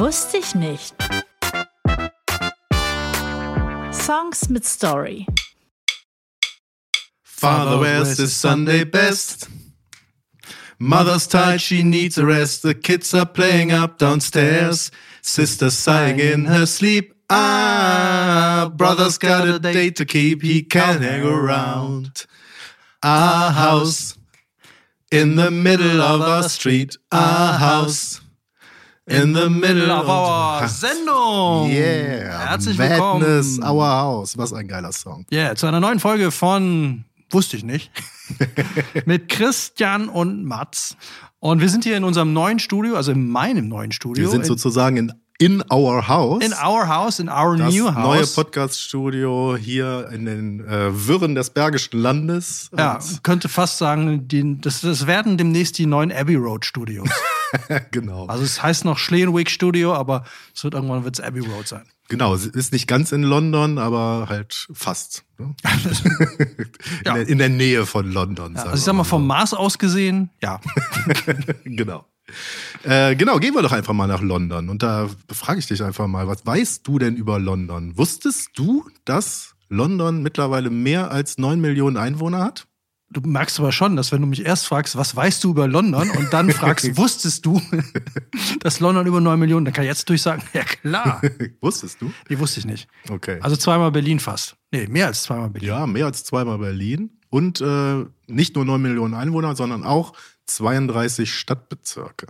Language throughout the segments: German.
Wusste ich nicht. Songs mit Story. Father wears his Sunday best. Mother's tired, she needs a rest. The kids are playing up downstairs. Sister's sighing in her sleep. Ah, brother's got a date to keep. He can't hang around. Our house in the middle of our street. Our house in the middle of our Sendung. Yeah. Herzlich Madness, willkommen. Our House. Was ein geiler Song. Yeah, zu einer neuen Folge von Wusste ich nicht. Mit Christian und Mats. Und wir sind hier in unserem neuen Studio, also in meinem neuen Studio. Wir sind in, sozusagen in, in Our House. in our house, in our das new neue house. Podcast-Studio hier in den äh, Wirren des Bergischen Landes. ja, Und- könnte fast sagen, die, das, das werden demnächst die neuen Abbey Road Studios. genau. Also es heißt noch Schlehenwick Studio, aber es wird irgendwann wird's Abbey Road sein. Genau, es ist nicht ganz in London, aber halt fast. Ne? Ja. in, der, in der Nähe von London. Ja, also ich sag mal vom Mars aus gesehen, ja. genau. Äh, genau, gehen wir doch einfach mal nach London. Und da frage ich dich einfach mal, was weißt du denn über London? Wusstest du, dass London mittlerweile mehr als 9 Millionen Einwohner hat? Du merkst aber schon, dass wenn du mich erst fragst, was weißt du über London und dann fragst, wusstest du, dass London über 9 Millionen, dann kann ich jetzt durchsagen, ja klar. Wusstest du? Nee, wusste ich nicht. Okay. Also zweimal Berlin fast. Nee, mehr als zweimal Berlin. ja, mehr als zweimal Berlin. Und äh, nicht nur 9 Millionen Einwohner, sondern auch 32 Stadtbezirke.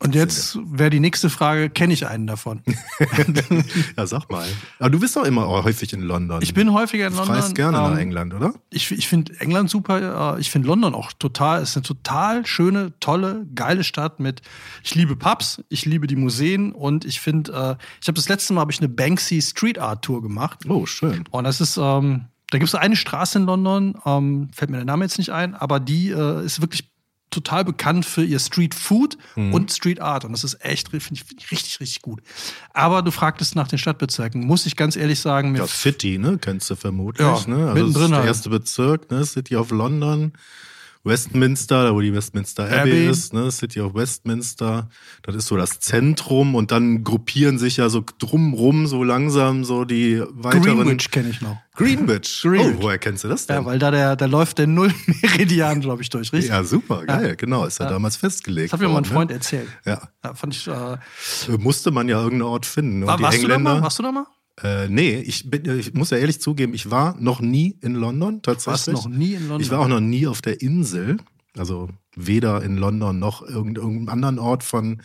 Und jetzt wäre die nächste Frage, kenne ich einen davon? Ja, sag mal. Aber du bist doch immer häufig in London. Ich bin häufiger in Du London. reist gerne nach ähm, England, oder? Ich, ich finde England super. äh, Ich finde London auch total. Es ist eine total schöne, tolle, geile Stadt mit. Ich liebe Pubs, ich liebe die Museen und ich finde, äh, ich habe das letzte Mal habe ich eine Banksy Street Art Tour gemacht. Oh, schön. Und das ist, ähm, da gibt es eine Straße in London, ähm, fällt mir der Name jetzt nicht ein, aber die äh, ist wirklich total bekannt für ihr Street Food Mhm. und Street Art. Und das ist echt, finde ich, find ich richtig, richtig gut. Aber du fragtest nach den Stadtbezirken. Muss ich ganz ehrlich sagen, mir Ja, City, ne? Kennst du vermutlich, Ja, ne? Also mittendrin das ist der halt. erste Bezirk, ne? City of London. Westminster, da wo die Westminster Abbey, Abbey. ist, ne? City of Westminster. Das ist so das Zentrum und dann gruppieren sich ja so drumrum so langsam so die weiteren. Greenwich kenne ich noch. Greenwich. Greenwich. Oh, woher kennst du das denn? Ja, weil da der, da läuft der Null-Meridian, glaube ich, durch, richtig? Ja, super, geil, genau, ist ja, damals festgelegt. Das hat mir mein worden, Freund ne? erzählt. Ja. Ja, fand ich. Äh, war, Musste man ja irgendeinen Ort finden. Und die warst, du da Engländer. mal? warst du da mal? Äh, nee, ich, bin, ich muss ja ehrlich zugeben, ich war noch nie in London tatsächlich. Warst noch nie in London? Ich war auch noch nie auf der Insel. Also weder in London noch irgend- irgendeinem anderen Ort von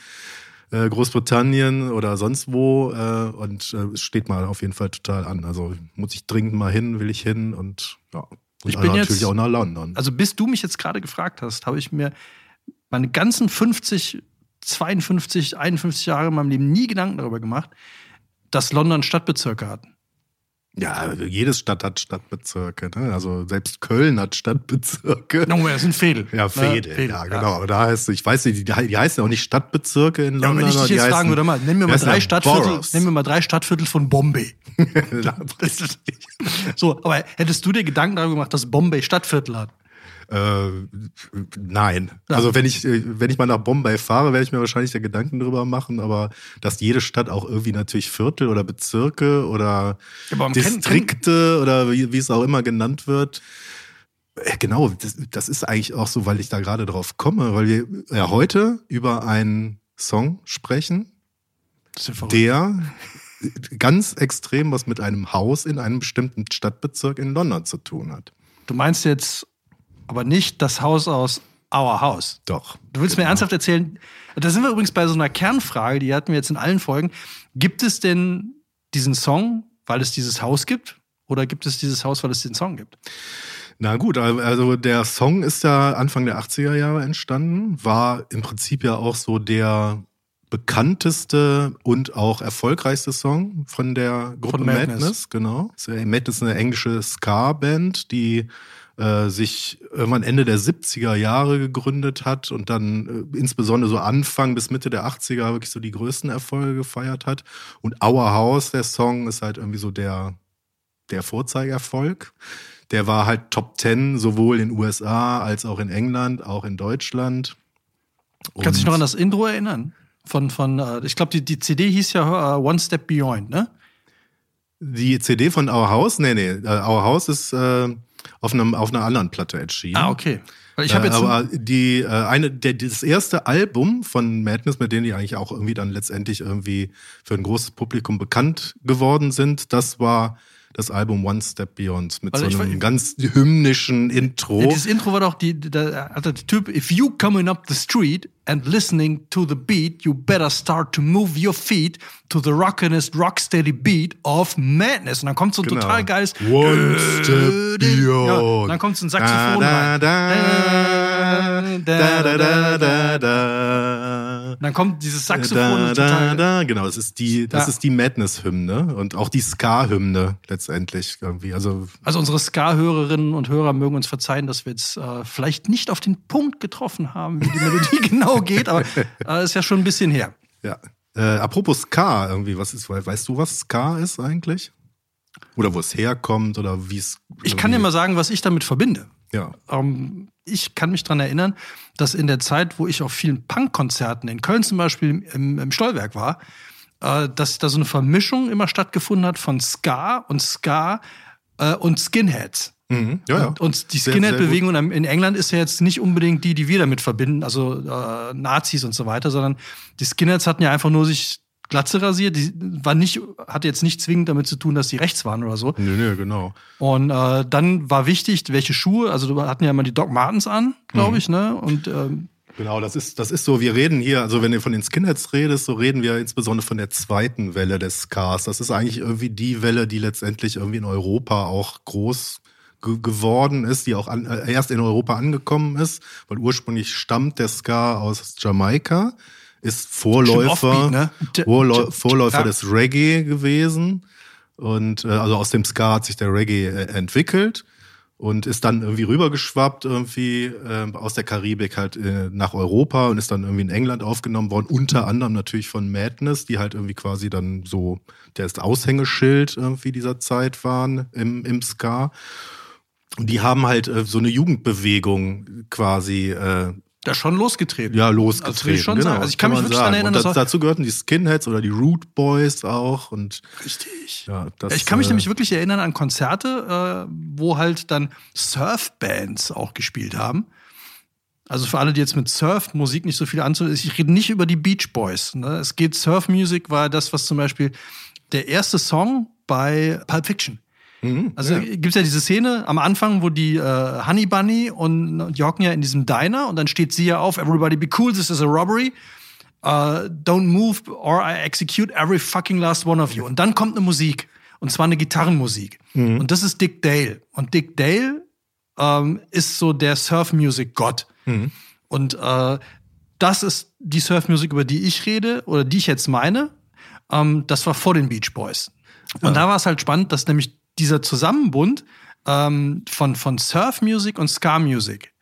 äh, Großbritannien oder sonst wo. Äh, und äh, es steht mal auf jeden Fall total an. Also muss ich dringend mal hin, will ich hin und ja. Und Ich bin natürlich jetzt- auch nach London. Also, bis du mich jetzt gerade gefragt hast, habe ich mir meine ganzen 50, 52, 51 Jahre in meinem Leben nie Gedanken darüber gemacht, dass London Stadtbezirke hat. ja, jede Stadt hat Stadtbezirke. Ne? Also selbst Köln hat Stadtbezirke. No, das sind Fädel. Ja, Ne? Fädel, ja, genau. Aber da heißt, ich weiß nicht, die, die heißen auch nicht Stadtbezirke in Ja, London. und wenn ich dich jetzt fragen heißen- würde, mal, nenn mir mal drei ja Stadtviertel, nenn mir mal drei Stadtviertel von Bombay. Ja, so, aber hättest du dir Gedanken darüber gemacht, dass Bombay Stadtviertel hat? Äh, nein. Also wenn ich, äh, wenn ich mal nach Bombay fahre, werde ich mir wahrscheinlich da Gedanken drüber machen, aber dass jede Stadt auch irgendwie natürlich Viertel oder Bezirke oder Distrikte oder wie, wie es auch immer genannt wird. Äh, Genau, das, das ist eigentlich auch so, weil ich da gerade drauf komme, weil wir ja heute über einen Song sprechen, der ganz extrem was mit einem Haus in einem bestimmten Stadtbezirk in London zu tun hat. Du meinst jetzt aber nicht das Haus aus Our House. Doch. Du willst mir ernsthaft erzählen, da sind wir übrigens bei so einer Kernfrage, die hatten wir jetzt in allen Folgen. Gibt es denn diesen Song, weil es dieses Haus gibt? Oder gibt es dieses Haus, weil es den Song gibt? Na gut, also der Song ist ja Anfang der 80er Jahre entstanden, war im Prinzip ja auch so der bekannteste und auch erfolgreichste Song von der Gruppe Von Madness. Madness. genau. Madness ist eine englische Ska-Band, die äh, sich irgendwann Ende der 70er Jahre gegründet hat und dann äh, insbesondere so Anfang bis Mitte der 80er wirklich so die größten Erfolge gefeiert hat. Und Our House, der Song, ist halt irgendwie so der, der Vorzeigerfolg. Der war halt Top 10, sowohl in USA als auch in England, auch in Deutschland. Kannst du dich Und- noch an das Intro erinnern? Von, von äh, ich glaube, die, die CD hieß ja äh, One Step Beyond, ne? Die CD von Our House? Nee, nee. Our House ist äh, auf, einem, auf einer anderen Platte erschienen. Ah, okay. Ich äh, jetzt. aber die äh, eine der, das erste Album von Madness, mit denen die eigentlich auch irgendwie dann letztendlich irgendwie für ein großes Publikum bekannt geworden sind, das war das Album One Step Beyond mit Also so ich einem war- ganz hymnischen Intro. Ja, dieses Intro war doch die, der, der, Typ, if you coming up the street and listening to the beat, you better start to move your feet to the rockinest, rocksteady beat of madness. Und dann kommt so ein Genau. total geiles One Step Beyond. Ja, dann kommt so ein Saxophon da, rein. Da, da, da, da, da, da. Dann kommt dieses Saxophon. Da, da, da, genau, das ist die, das Ja. ist die Madness-Hymne und auch die Ska-Hymne letztendlich irgendwie. Also Also unsere Ska-Hörerinnen und Hörer mögen uns verzeihen, dass wir jetzt äh, vielleicht nicht auf den Punkt getroffen haben, wie die Melodie genau geht, aber äh, ist ja schon ein bisschen her. ja. Äh, apropos Ska, irgendwie, was ist, weißt du, was Ska ist eigentlich? Oder wo es herkommt oder wie es. Ich kann dir mal sagen, was ich damit verbinde. Ja. Ähm, ich kann mich daran erinnern, dass in der Zeit, wo ich auf vielen Punkkonzerten in Köln zum Beispiel im, im Stollwerk war, äh, dass da so eine Vermischung immer stattgefunden hat von Ska und Ska äh, und Skinheads. Mhm. Ja, ja. Und, und die Skinhead-Bewegung in England ist ja jetzt nicht unbedingt die, die wir damit verbinden, also äh, Nazis und so weiter, sondern die Skinheads hatten ja einfach nur sich Glatze rasiert. Die war nicht, hatte jetzt nicht zwingend damit zu tun, dass die rechts waren oder so. Nö, nö, genau. Und äh, dann war wichtig, welche Schuhe, also wir hatten ja immer die Doc Martens an, glaube Mhm. ich, ne? Und ähm, Genau, das ist, das ist so, wir reden hier, also wenn du von den Skinheads redest, so reden wir insbesondere von der zweiten Welle des Skars. Das ist eigentlich irgendwie die Welle, die letztendlich irgendwie in Europa auch groß ge geworden ist, die auch an, äh, erst in Europa angekommen ist, weil ursprünglich stammt der Ska aus Jamaika, ist Vorläufer, ne? Vorläu Vorläufer ja. des Reggae gewesen. Und äh, also aus dem Ska hat sich der Reggae äh, entwickelt und ist dann irgendwie rübergeschwappt irgendwie äh, aus der Karibik halt äh, nach Europa und ist dann irgendwie in England aufgenommen worden, unter anderem natürlich von Madness, die halt irgendwie quasi dann so der ist Aushängeschild irgendwie dieser Zeit waren im, im Ska. Und die haben halt äh, so eine Jugendbewegung quasi äh, da schon losgetreten. ja, Also, losgetreten. ich schon genau, sagen. Also ich kann mich man wirklich daran erinnern, dass das, dazu gehörten die Skinheads oder die Root Boys auch und Richtig. ja, das, Ich kann mich äh, nämlich wirklich erinnern an Konzerte, äh, wo halt dann Surfbands auch gespielt haben. Also für alle, die jetzt mit Surfmusik nicht so viel anzu... Ich rede nicht über die Beach Boys. Ne? Es geht, Surfmusik war das, was zum Beispiel der erste Song bei Pulp Fiction. Mhm, Also ja. gibt's ja diese Szene am Anfang, wo die äh, Honey Bunny und die hocken ja in diesem Diner und dann steht sie ja auf, everybody be cool, this is a robbery. Uh, don't move or I execute every fucking last one of you. Und dann kommt eine Musik. Und zwar eine Gitarrenmusik. Und das ist Dick Dale. Und Dick Dale ähm, ist so der Surf-Music-Gott. Und äh, das ist die Surf-Music, über die ich rede oder die ich jetzt meine. Ähm, das war vor den Beach Boys. Und da war es halt spannend, dass nämlich dieser Zusammenbund ähm, von, von Surf-Music und Ska-Music,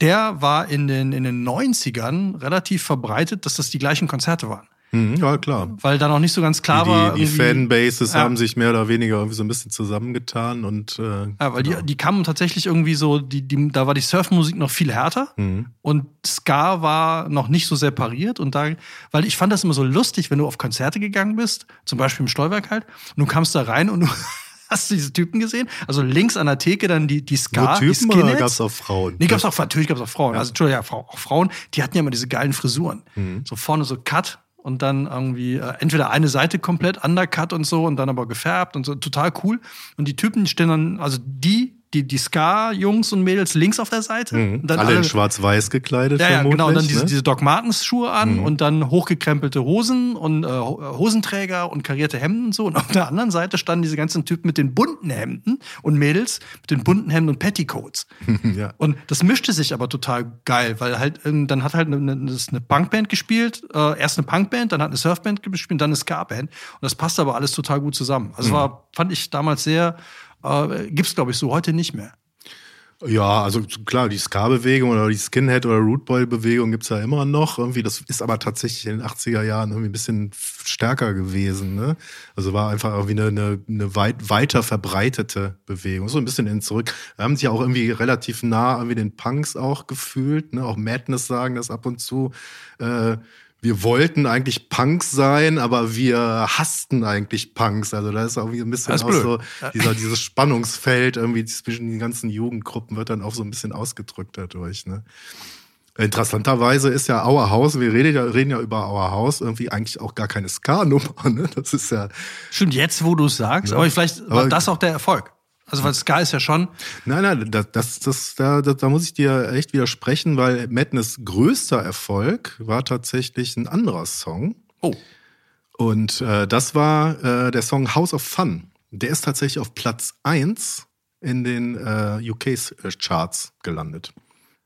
der war in den, in den 90ern relativ verbreitet, dass das die gleichen Konzerte waren. Mhm, ja, klar. Weil da noch nicht so ganz klar war. die die irgendwie- Fanbases Ja. haben sich mehr oder weniger irgendwie so ein bisschen zusammengetan und äh, Ja, weil die, die kamen tatsächlich irgendwie so, die, die, da war die Surfmusik noch viel härter Mhm. und Ska war noch nicht so separiert. Und da, weil ich fand das immer so lustig, wenn du auf Konzerte gegangen bist, zum Beispiel im Stolberg halt, und du kamst da rein und du hast diese Typen gesehen. Also links an der Theke dann die, die Ska, nur die Typen oder Skinheads. gab es auch Frauen? Nee, gab's auch, natürlich gab's auch Frauen. Also, Entschuldigung, ja, auch Frauen, die hatten ja immer diese geilen Frisuren. So vorne so Cut und dann irgendwie äh, entweder eine Seite komplett undercut und so und dann aber gefärbt und so. Total cool. Und die Typen die stehen dann, also die die, die Ska-Jungs und Mädels links auf der Seite. Mhm. alle, in schwarz-weiß gekleidet. ja, ja, vermutlich, genau. Und dann diese, ne? diese Doc Martens-Schuhe an und dann hochgekrempelte Hosen und äh, Ho- Hosenträger und karierte Hemden und so. Und auf der anderen Seite standen diese ganzen Typen mit den bunten Hemden und Mädels mit den bunten Hemden und Petticoats. ja. Und das mischte sich aber total geil, weil halt, ähm, dann hat halt eine, eine, Punkband gespielt, äh, erst eine Punkband, dann hat eine Surfband gespielt, dann eine Ska-Band. Und das passte aber alles total gut zusammen. Also war, fand ich damals sehr, äh, gibt's glaube ich so heute nicht mehr. Ja, also klar, die Ska-Bewegung oder die Skinhead- oder Rootboy-Bewegung gibt's ja immer noch. Irgendwie, das ist aber tatsächlich in den 80er Jahren irgendwie ein bisschen stärker gewesen. Ne? Also war einfach irgendwie eine, eine, eine weit, weiter verbreitete Bewegung. So ein bisschen in zurück. Wir haben sich ja auch irgendwie relativ nah irgendwie den Punks auch gefühlt. Ne? Auch Madness sagen das ab und zu. Äh, wir wollten eigentlich Punks sein, aber wir hassten eigentlich Punks. Also da ist auch wie ein bisschen auch blöd. so dieser, dieses Spannungsfeld irgendwie zwischen den ganzen Jugendgruppen wird dann auch so ein bisschen ausgedrückt dadurch. Ne? Interessanterweise ist ja Our House, wir reden ja, reden ja über Our House, irgendwie eigentlich auch gar keine Ska-Nummer. Ne? Das ist ja, Stimmt, jetzt, wo du es sagst, aber vielleicht war Aber- das auch der Erfolg. Also, weil Ska ist ja schon, nein, nein, das, das, das, da, da, muss ich dir echt widersprechen, weil Madness größter Erfolg war tatsächlich ein anderer Song. oh, Und äh, das war äh, der Song House of Fun. Der ist tatsächlich auf Platz 1 in den äh, UK-Charts gelandet.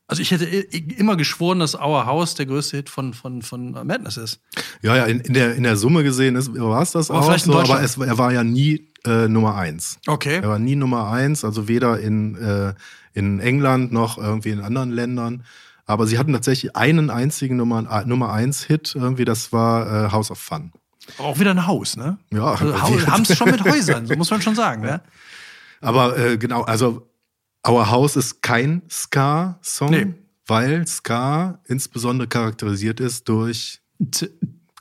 also ich hätte immer geschworen, dass Our House der größte Hit von, von, von Madness ist. Ja, ja, in, in, der, in der Summe gesehen war es das Aber auch so, aber es, er war ja nie äh, Nummer eins. Okay. Er war nie Nummer eins, also weder in, äh, in England noch irgendwie in anderen Ländern. Aber sie hatten tatsächlich einen einzigen Nummer, äh, Nummer eins Hit, irgendwie, das war äh, House of Fun. Auch wieder ein Haus, ne? Ja, also, haben es schon mit Häusern, so muss man schon sagen, ne? Aber äh, genau, also Our House ist kein Ska-Song, Nee. weil Ska insbesondere charakterisiert ist durch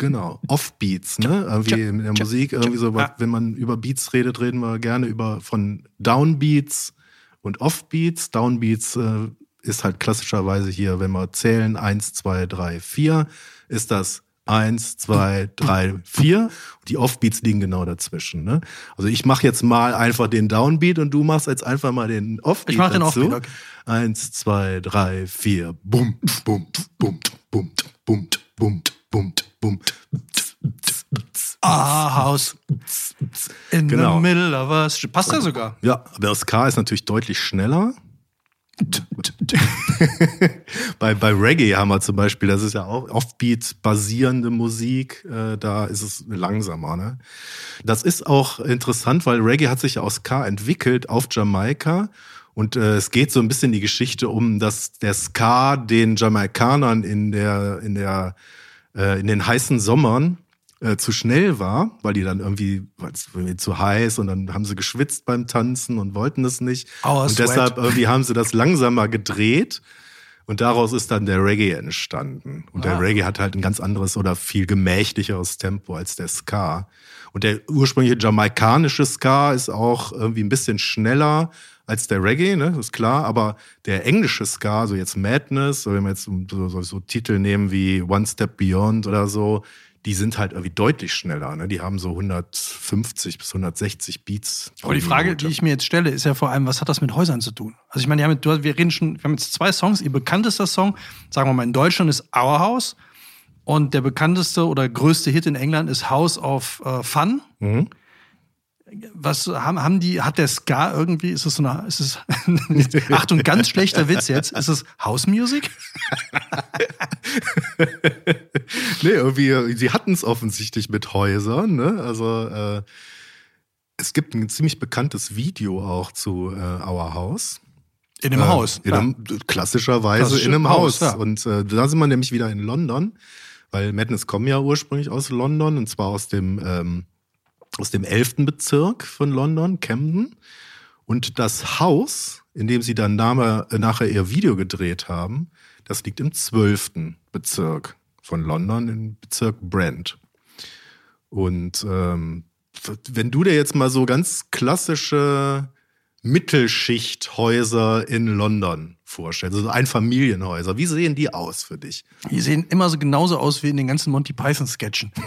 Genau, Offbeats, ne? Irgendwie in der Musik, irgendwie so, wenn man über Beats redet, reden wir gerne über von Downbeats und Offbeats. Downbeats äh, ist halt klassischerweise hier, wenn wir zählen, eins, zwei, drei, vier, ist das eins, zwei, drei, vier. Die Offbeats liegen genau dazwischen. Ne? Also ich mache jetzt mal einfach den Downbeat und du machst jetzt einfach mal den Offbeat Ich mach den. Offbeat, okay. Eins, zwei, drei, vier. Bum, bum, bum, bum, bum, bum, bum, bum. Ah, Haus. In Genau. the middle of us. Passt ja sogar. Ja, aber das K ist natürlich deutlich schneller. bei, bei Reggae haben wir zum Beispiel, das ist ja auch Offbeat-basierende Musik, äh, da ist es langsamer. Ne? Das ist auch interessant, weil Reggae hat sich ja aus Ska entwickelt auf Jamaika. Und äh, es geht so ein bisschen die Geschichte um, dass der Ska den Jamaikanern in der, in der, äh, in den heißen Sommern äh, zu schnell war, weil die dann irgendwie, irgendwie zu heiß und dann haben sie geschwitzt beim Tanzen und wollten es nicht. Our und sweat. deshalb irgendwie haben sie das langsamer gedreht. Und daraus ist dann der Reggae entstanden. Und der Ah. Reggae hat halt ein ganz anderes oder viel gemächlicheres Tempo als der Ska. Und der ursprüngliche jamaikanische Ska ist auch irgendwie ein bisschen schneller als der Reggae, ne, ist klar. Aber der englische Ska, so jetzt Madness, oder wenn wir jetzt so, so, so Titel nehmen wie One Step Beyond oder so, die sind halt irgendwie deutlich schneller. Ne? Die haben so 150 bis 160 Beats. Aber die Frage, Minute. die ich mir jetzt stelle, ist ja vor allem, was hat das mit Häusern zu tun? Also ich meine, haben, wir reden schon, wir haben jetzt zwei Songs. Ihr bekanntester Song, sagen wir mal in Deutschland, ist Our House. Und der bekannteste oder größte Hit in England ist House of äh, Fun. Mhm. Was haben, haben die, hat der Ska irgendwie, ist es so eine, ist es, Achtung, ganz schlechter Witz jetzt, ist es House Music? nee, irgendwie, sie hatten es offensichtlich mit Häusern. Ne? Also äh, es gibt ein ziemlich bekanntes Video auch zu äh, Our House. In einem Äh, Haus. In einem, klassischerweise Klassische in einem Haus, Haus. ja. Und äh, da sind wir nämlich wieder in London, weil Madness kommen ja ursprünglich aus London und zwar aus dem, ähm, aus dem 11. Bezirk von London, Camden. Und das Haus, in dem sie dann nachher, äh, nachher ihr Video gedreht haben, das liegt im 12. Bezirk von London, im Bezirk Brent. Und ähm, wenn du dir jetzt mal so ganz klassische Mittelschichthäuser in London vorstellst, also Einfamilienhäuser, wie sehen die aus für dich? Die sehen immer so genauso aus wie in den ganzen Monty Python Sketchen.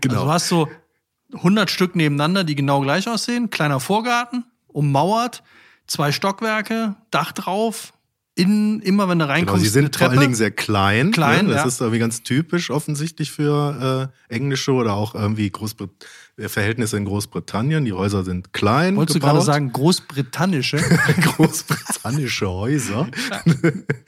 Genau. Also du hast so 100 Stück nebeneinander, die genau gleich aussehen. Kleiner Vorgarten, ummauert. zwei Stockwerke, Dach drauf, innen, immer wenn du Genau, reinkommst, sie eine sind vor allen Dingen sehr klein. Klein, ne? Das ja. ist irgendwie ganz typisch offensichtlich für äh, englische oder auch irgendwie Großbrit äh, Verhältnisse in Großbritannien. Die Häuser sind klein. Wolltest du gebaut. gerade sagen, großbritannische, Großbritannische Häuser.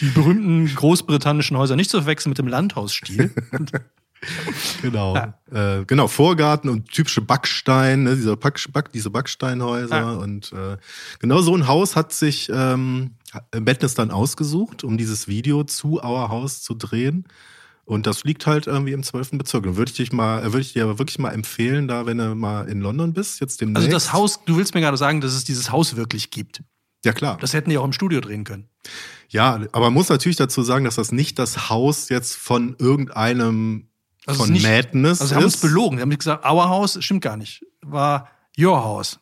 die berühmten großbritannischen Häuser, nicht zu verwechseln mit dem Landhausstil. Genau. Äh, genau, Vorgarten und typische Backstein, ne, dieser Back, Back, diese Backsteinhäuser. Ja. Und äh, genau so ein Haus hat sich ähm, Madness dann ausgesucht, um dieses Video zu Our House zu drehen. Und das liegt halt irgendwie im 12. Bezirk. Und würde ich dich mal, äh, würde ich dir aber wirklich mal empfehlen, da, wenn du mal in London bist, jetzt demnächst. Also das Haus, du willst mir gerade sagen, dass es dieses Haus wirklich gibt. Ja, klar. Das hätten die auch im Studio drehen können. Ja, aber man muss natürlich dazu sagen, dass das nicht das Haus jetzt von irgendeinem Also von nicht- Madness Also sie haben uns belogen. Sie haben gesagt, our house stimmt gar nicht. War your house.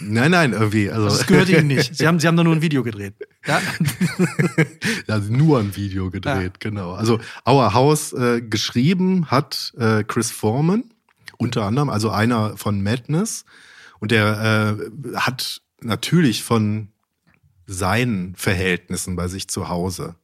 Nein, nein, irgendwie. Also, Das gehört ihnen nicht. Sie haben, sie haben da nur ein Video gedreht. Ja? also nur ein Video gedreht, genau. Also Our House äh, geschrieben hat äh, Chris Foreman, unter anderem, also einer von Madness. Und der äh, hat natürlich von seinen Verhältnissen bei sich zu Hause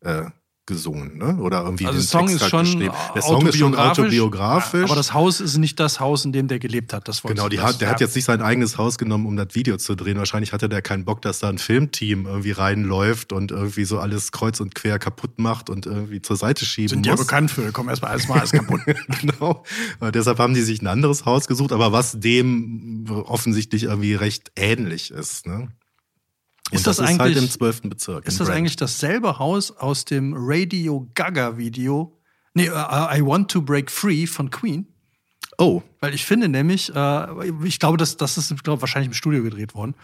äh, gesungen, ne? Oder irgendwie Also den der Song Text ist halt schon geschrieben. Der Song ist schon autobiografisch. Aber das Haus ist nicht das Haus, in dem der gelebt hat. Das Genau, die hat, der hat jetzt nicht sein eigenes Haus genommen, um das Video zu drehen. Wahrscheinlich hatte der keinen Bock, dass da ein Filmteam irgendwie reinläuft und irgendwie so alles kreuz und quer kaputt macht und irgendwie zur Seite schieben sind ja muss. bekannt für. Komm erstmal alles mal alles kaputt. genau. Äh, deshalb haben die sich ein anderes Haus gesucht, aber was dem offensichtlich irgendwie recht ähnlich ist. Ne? Ist das ist halt eigentlich- im 12. Bezirk. Ist das Brent. eigentlich dasselbe Haus aus dem Radio Gaga Video? Nee, äh, I Want to Break Free von Queen. Oh, Weil ich finde nämlich, äh, ich glaube, das, das ist ich glaube, wahrscheinlich im Studio gedreht worden.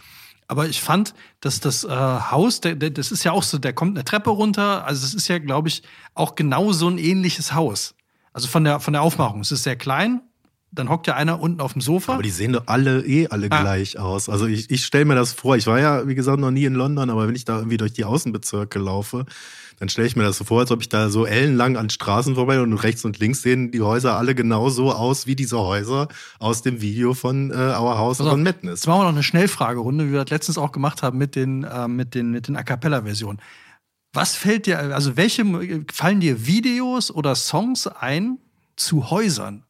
Aber ich fand, dass das äh, Haus, der, der, das ist ja auch so, der kommt eine Treppe runter. Also es ist ja, glaube ich, auch genau so ein ähnliches Haus. Also von der, von der Aufmachung. Es ist sehr klein. Dann hockt ja einer unten auf dem Sofa. aber die sehen doch alle eh alle Ah. gleich aus. Also ich, ich stelle mir das vor. Ich war ja, wie gesagt, noch nie in London, aber wenn ich da irgendwie durch die Außenbezirke laufe, dann stelle ich mir das so vor, als ob ich da so ellenlang an Straßen vorbei und rechts und links sehen die Häuser alle genauso aus wie diese Häuser aus dem Video von äh, Our House auf, von Madness. Jetzt machen wir noch eine Schnellfragerunde, wie wir das letztens auch gemacht haben mit den, äh, mit den, mit den A Cappella-Versionen. Was fällt dir, also welche fallen dir Videos oder Songs ein zu Häusern?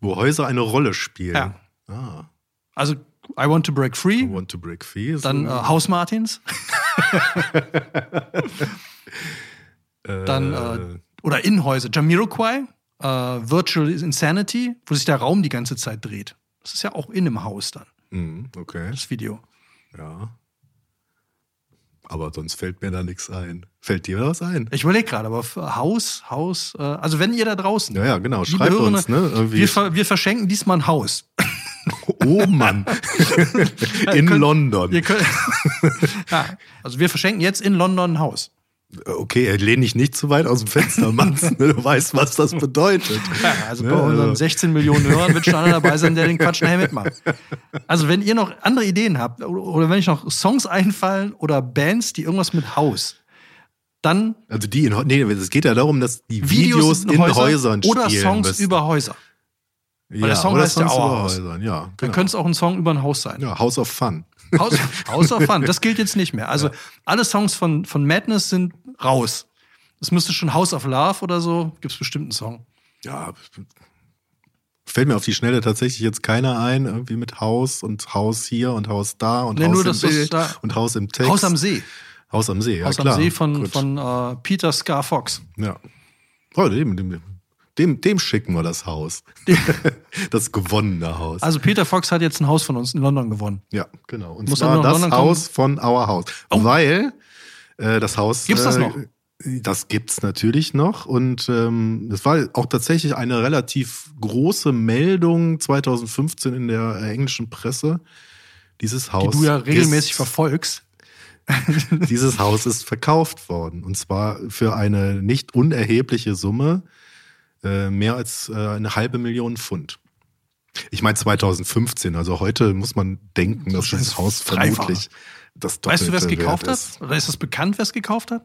Wo Häuser eine Rolle spielen. Ja. Ah, Also I Want to Break Free, I want to break free. ist dann äh, Haus Martins, dann äh, oder Innenhäuser, Jamiroquai, äh, Virtual Insanity, wo sich der Raum die ganze Zeit dreht. Das ist ja auch in einem Haus dann, hm, okay, das Video. ja. Aber sonst fällt mir da nichts ein. Fällt dir was ein? Ich überlege gerade, aber Haus, Haus, äh, also wenn ihr da draußen, Ja, ja, genau. Schreibt Hörerinnen, uns, ne? Irgendwie. wir, ver wir verschenken diesmal ein Haus. oh Mann. in könnt- London. Ihr könnt, ja, also wir verschenken jetzt in London ein Haus. Okay, lehn dich nicht zu weit aus dem Fenster, Mats. ne? Du weißt, was das bedeutet. Ja, also bei Ja, unseren also- 16 Millionen Hörern wird schon einer dabei sein, der den Quatsch nachher mitmacht. Also wenn ihr noch andere Ideen habt oder- wenn euch noch Songs einfallen oder Bands, die irgendwas mit Haus, dann Also die in, nee, es geht ja darum, dass die Videos, Videos, in Häuser Häusern spielen oder Songs müssen. über Häuser. ja, der Song oder heißt ja Songs Our über House. Häusern, ja. Dann Genau. könnte es auch ein Song über ein Haus sein. ja, House of Fun. House, House of Fun, das gilt jetzt nicht mehr. Also alle Songs von, von Madness sind raus. Das müsste schon House of Love oder so, gibt es bestimmt einen Song. Ja, fällt mir auf die Schnelle tatsächlich jetzt keiner ein, irgendwie mit Haus und Haus hier und Haus da und Nee, Haus nur im Bild da- und Haus im Text. Haus am See. Haus am See, ja Haus klar. am See von, Gut. von äh, Peter Scar Fox. Ja. Oh, dem, dem, dem, dem schicken wir das Haus. das gewonnene Haus. Also Peter Fox hat jetzt ein Haus von uns in London gewonnen. ja, genau. Und Muss zwar das Haus von Our House. Weil äh, das Haus. Gibt's das äh, noch? Das gibt's natürlich noch. Und ähm, das war auch tatsächlich eine relativ große Meldung 2015 in der äh, englischen Presse. Dieses Die Haus. du ja regelmäßig ist, verfolgst. Dieses Haus ist verkauft worden. Und zwar für eine nicht unerhebliche Summe. Äh, mehr als äh, eine halbe Million Pfund. Ich meine 2015, also heute muss man denken, dass Das das ist Haus vermutlich das Doppelte Weißt du, wer es gekauft hat? ist. Oder ist es bekannt, wer es gekauft hat?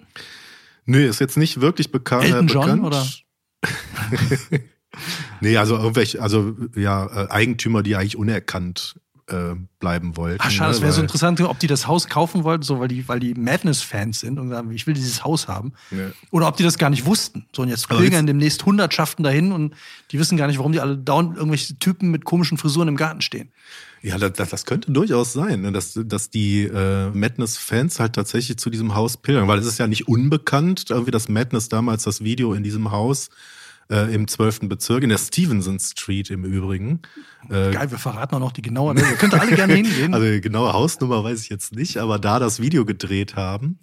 Nö, ist jetzt nicht wirklich beka Elton äh, John, bekannt. oder? nee, also irgendwelche, also ja, äh, Eigentümer, die eigentlich unerkannt äh, bleiben wollten. Ach, schade, ne? das wäre so interessant, ob die das Haus kaufen wollten, so weil die, weil die Madness-Fans sind und sagen, ich will dieses Haus haben. Ja. Oder ob die das gar nicht wussten. So, und jetzt pilgern jetzt- demnächst Hundertschaften dahin und die wissen gar nicht, warum die alle dauernd irgendwelche Typen mit komischen Frisuren im Garten stehen. Ja, das, das, das könnte durchaus sein, ne? dass, dass die äh, Madness-Fans halt tatsächlich zu diesem Haus pilgern, weil es ist ja nicht unbekannt, irgendwie, dass Madness damals das Video in diesem Haus äh, im 12. Bezirk, in der Stevenson Street im Übrigen. Äh, Geil, wir verraten auch noch die genaue. Ihr könnt alle gerne hingehen. Also die genaue Hausnummer weiß ich jetzt nicht, aber da das Video gedreht haben.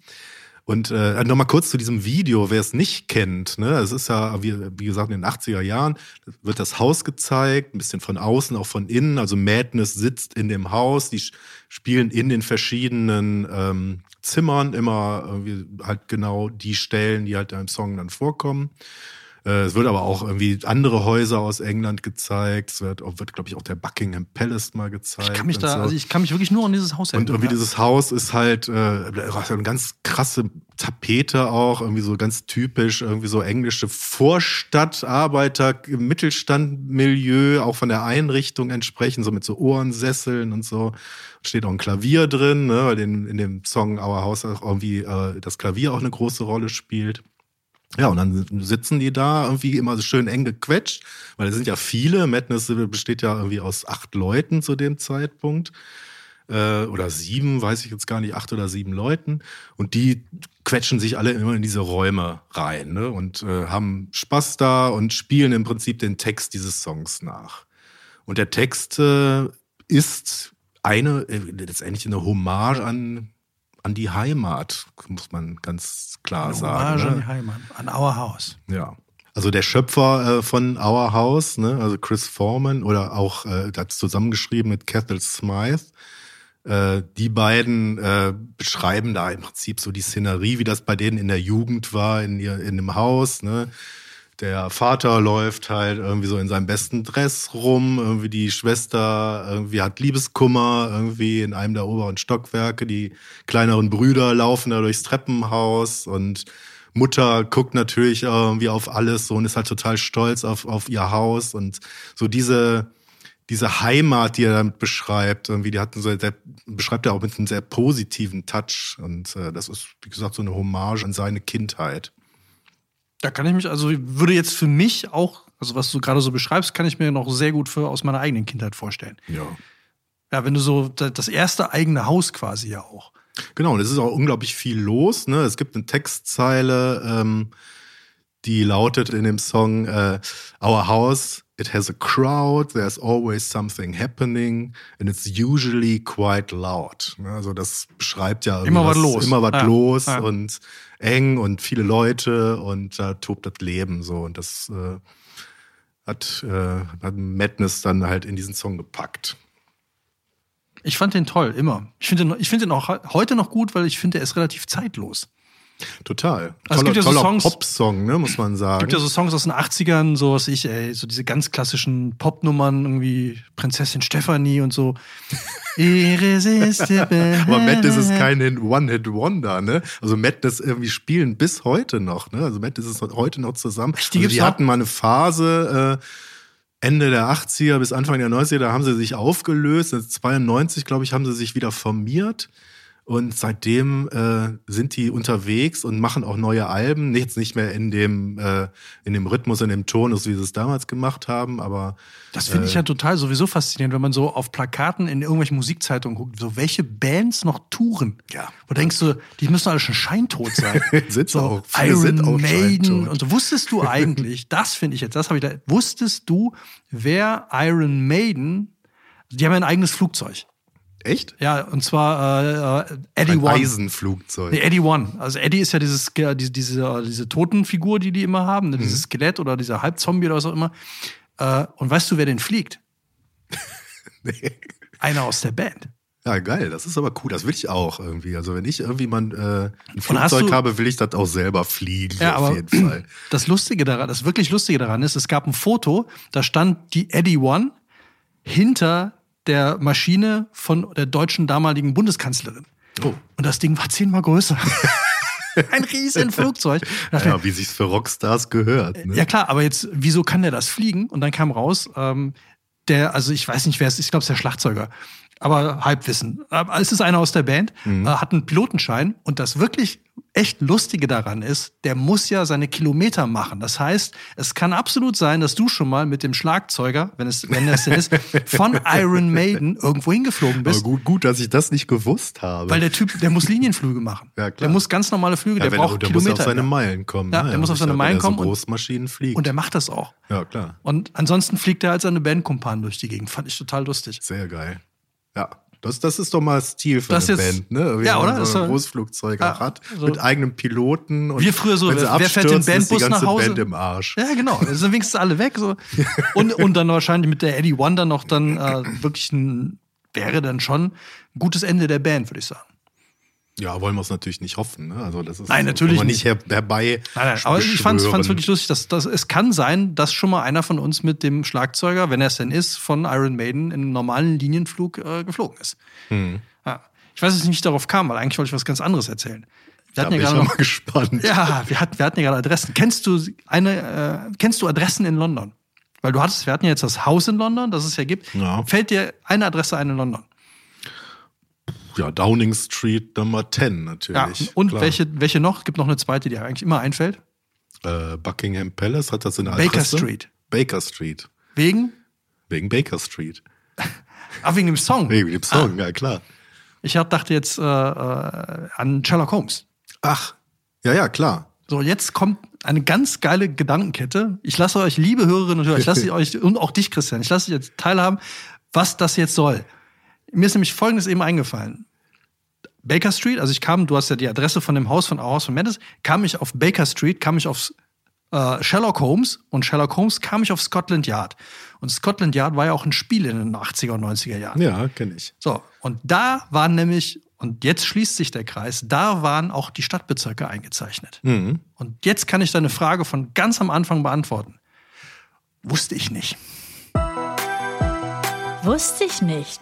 Und äh, nochmal kurz zu diesem Video, wer es nicht kennt, ne, es ist ja, wie, wie gesagt, in den 80er Jahren wird das Haus gezeigt, ein bisschen von außen, auch von innen. Also Madness sitzt in dem Haus, die spielen in den verschiedenen ähm, Zimmern immer irgendwie halt genau die Stellen, die halt im Song dann vorkommen. Äh, Es wird aber auch irgendwie andere Häuser aus England gezeigt. Es wird, wird glaube ich, auch der Buckingham Palace mal gezeigt. ich kann mich da, so. also ich kann mich wirklich nur an dieses Haus Und irgendwie ja. dieses Haus ist halt äh, eine ganz krasse Tapete auch, irgendwie so ganz typisch, irgendwie so englische Vorstadt, Arbeiter, Mittelstandmilieu, auch von der Einrichtung entsprechend, so mit so Ohrensesseln und so. Steht auch ein Klavier drin, ne, weil in, in dem Song Our House auch irgendwie äh, das Klavier auch eine große Rolle spielt. Ja, und dann sitzen die da irgendwie immer so schön eng gequetscht, weil es sind ja viele. Madness besteht ja irgendwie aus acht Leuten zu dem Zeitpunkt. Äh, oder sieben, weiß ich jetzt gar nicht, acht oder sieben Leuten. Und die quetschen sich alle immer in diese Räume rein ne? und äh, haben Spaß da und spielen im Prinzip den Text dieses Songs nach. Und der Text äh, ist eine, äh, letztendlich eine Hommage an, an die Heimat, muss man ganz klar sagen. Hommage ne? an die Heimat, an Our House. Ja. Also der Schöpfer äh, von Our House, ne, also Chris Foreman oder auch äh, hat zusammengeschrieben mit Cathal Smythe. Äh, die beiden äh, beschreiben da im Prinzip so die Szenerie, wie das bei denen in der Jugend war, in, ihr, in dem Haus. Ne? Der Vater läuft halt irgendwie so in seinem besten Dress rum, irgendwie die Schwester irgendwie hat Liebeskummer, irgendwie in einem der oberen Stockwerke, die kleineren Brüder laufen da durchs Treppenhaus und Mutter guckt natürlich irgendwie auf alles so und ist halt total stolz auf, auf ihr Haus und so diese, diese Heimat, die er damit beschreibt, irgendwie, die hat sehr, sehr, beschreibt er auch mit einem sehr positiven Touch und äh, das ist, wie gesagt, so eine Hommage an seine Kindheit. Da kann ich mich, also würde jetzt für mich auch, also was du gerade so beschreibst, kann ich mir noch sehr gut für aus meiner eigenen Kindheit vorstellen. Ja. Ja, wenn du so da- das erste eigene Haus quasi ja auch. Genau, und es ist auch unglaublich viel los. Ne? Es gibt eine Textzeile, ähm, die lautet in dem Song äh, Our house, it has a crowd, there's always something happening and it's usually quite loud. Ne? Also das beschreibt ja Immer was los. Immer was Ja, los ja. und eng und viele Leute und da tobt das Leben so. Und das äh, hat, äh, hat Madness dann halt in diesen Song gepackt. Ich fand den toll, immer. Ich finde den, ich finde den auch heute noch gut, weil ich finde, er ist relativ zeitlos. Total. Also es Toller, gibt ja so Songs- Pop-Song, ne, muss man sagen. Es gibt ja so Songs aus den 80ern, so was ich, ey, so diese ganz klassischen Popnummern, irgendwie Prinzessin Stephanie und so. Aber Madness ist kein One-Hit-Wonder, ne? Also Madness irgendwie spielen bis heute noch, ne? Also Madness ist heute noch zusammen. die also die hatten mal eine Phase, äh, Ende der 80er bis Anfang der 90er, da haben sie sich aufgelöst. 92, glaube ich, haben sie sich wieder formiert. Und seitdem äh, sind die unterwegs und machen auch neue Alben. Jetzt nicht mehr in dem, äh, in dem Rhythmus, in dem Tonus, wie sie es damals gemacht haben, aber Das finde ich ja total sowieso faszinierend, wenn man so auf Plakaten in irgendwelchen Musikzeitungen guckt, so welche Bands noch touren. Ja. Wo denkst du, die müssen alle schon scheintot sein. Sind so auch. Viele Iron sind auch Maiden. scheintot. Und so wusstest du eigentlich, das finde ich jetzt, das habe ich da, wusstest du, wer Iron Maiden, die haben ja ein eigenes Flugzeug. Echt? Ja, und zwar äh, äh, Eddie Ein One. Eisenflugzeug. Nee, Eddie One. Also Eddie ist ja dieses, Ske- diese, diese, diese Totenfigur, die die immer haben, ne? Mhm. dieses Skelett oder dieser Halbzombie oder was auch immer. Äh, und weißt du, wer den fliegt? Nee. Einer aus der Band. Ja, geil, das ist aber cool, das will ich auch irgendwie. Also wenn ich irgendwie mal äh, ein Flugzeug du- habe, will ich das auch selber fliegen, Ja, auf jeden Fall. das Lustige daran, das wirklich Lustige daran ist, es gab ein Foto, da stand die Eddie One hinter der Maschine von der deutschen damaligen Bundeskanzlerin. Oh. Und das Ding war zehnmal größer. ein riesen Flugzeug. Ja, wie sich's für Rockstars gehört. Ne? Ja klar, aber jetzt, wieso kann der das fliegen? Und dann kam raus, ähm, der, also ich weiß nicht, wer es ist, ich glaube, es ist der Schlagzeuger. Aber Halbwissen. Aber Es ist einer aus der Band, Mhm. äh, hat einen Pilotenschein und das wirklich echt Lustige daran ist, der muss ja seine Kilometer machen. Das heißt, es kann absolut sein, dass du schon mal mit dem Schlagzeuger, wenn es, wenn es denn ist, von Iron Maiden irgendwo hingeflogen Aber bist. gut, gut, dass ich das nicht gewusst habe. Weil der Typ, der muss Linienflüge machen. Ja, klar. Der muss ganz normale Flüge, ja, der wenn braucht er, der muss Kilometer. auf seine Meilen kommen. Ja, ne? der muss auf seine sicher, Meilen wenn er kommen So Großmaschinen fliegt. und der macht das auch. ja, klar. Und ansonsten fliegt er als seine Bandkumpanen durch die Gegend. Fand ich total lustig. Sehr geil. Ja. Das, das ist doch mal Stil für Das eine jetzt- Band, ne? Wie Ja, oder? So ein Großflugzeug Ja, auch hat. so- Mit eigenem Piloten. Und Wir früher so, wenn wer fährt den Bandbus nach Hause? Band im Arsch. Ja, genau. Da sind wenigstens alle weg. So. Und, und dann wahrscheinlich mit der Eddie Wonder noch dann äh, wirklich ein, wäre dann schon ein gutes Ende der Band, würde ich sagen. Ja, wollen wir es natürlich nicht hoffen. Ne? Also das ist Nein, natürlich nicht her, herbei. Nein, nein, aber ich fand es wirklich lustig, dass, dass es kann sein, dass schon mal einer von uns mit dem Schlagzeuger, wenn er es denn ist, von Iron Maiden in einem normalen Linienflug äh, geflogen ist. Hm. Ja. Ich weiß jetzt nicht, wie ich darauf kam, weil eigentlich wollte ich was ganz anderes erzählen. Wir Da bin ja ich gerade mal noch, gespannt. ja, wir hatten, wir hatten ja gerade Adressen. Kennst du eine, äh, kennst du Adressen in London? Weil du hattest, wir hatten ja jetzt das Haus in London, das es ja gibt. Ja. Fällt dir eine Adresse ein in London? Ja, Downing Street Nummer 10 Ja. natürlich. Und klar. welche, welche noch? Gibt noch eine zweite, die eigentlich immer einfällt. Äh, Buckingham Palace hat das in der Baker Adresse? Street. Baker Street. Wegen? Wegen Baker Street. Ach, wegen dem Song. Wegen dem Song, Ah. ja klar. Ich hab, dachte jetzt äh, äh, an Sherlock Holmes. Ach, ja, ja, klar. So, jetzt kommt eine ganz geile Gedankenkette. Ich lasse euch, liebe Hörerinnen und Hörer, ich lasse euch und auch dich, Christian, ich lasse dich jetzt teilhaben, was das jetzt soll. Mir ist nämlich Folgendes eben eingefallen. Baker Street, also ich kam, du hast ja die Adresse von dem Haus von Haus von Mendes, kam ich auf Baker Street, kam ich auf äh, Sherlock Holmes und Sherlock Holmes kam ich auf Scotland Yard. Und Scotland Yard war ja auch ein Spiel in den 80er und 90er Jahren. Ja, kenne ich. So, und da waren nämlich, und jetzt schließt sich der Kreis, da waren auch die Stadtbezirke eingezeichnet. Mhm. Und jetzt kann ich deine Frage von ganz am Anfang beantworten. Wusste ich nicht. Wusste ich nicht.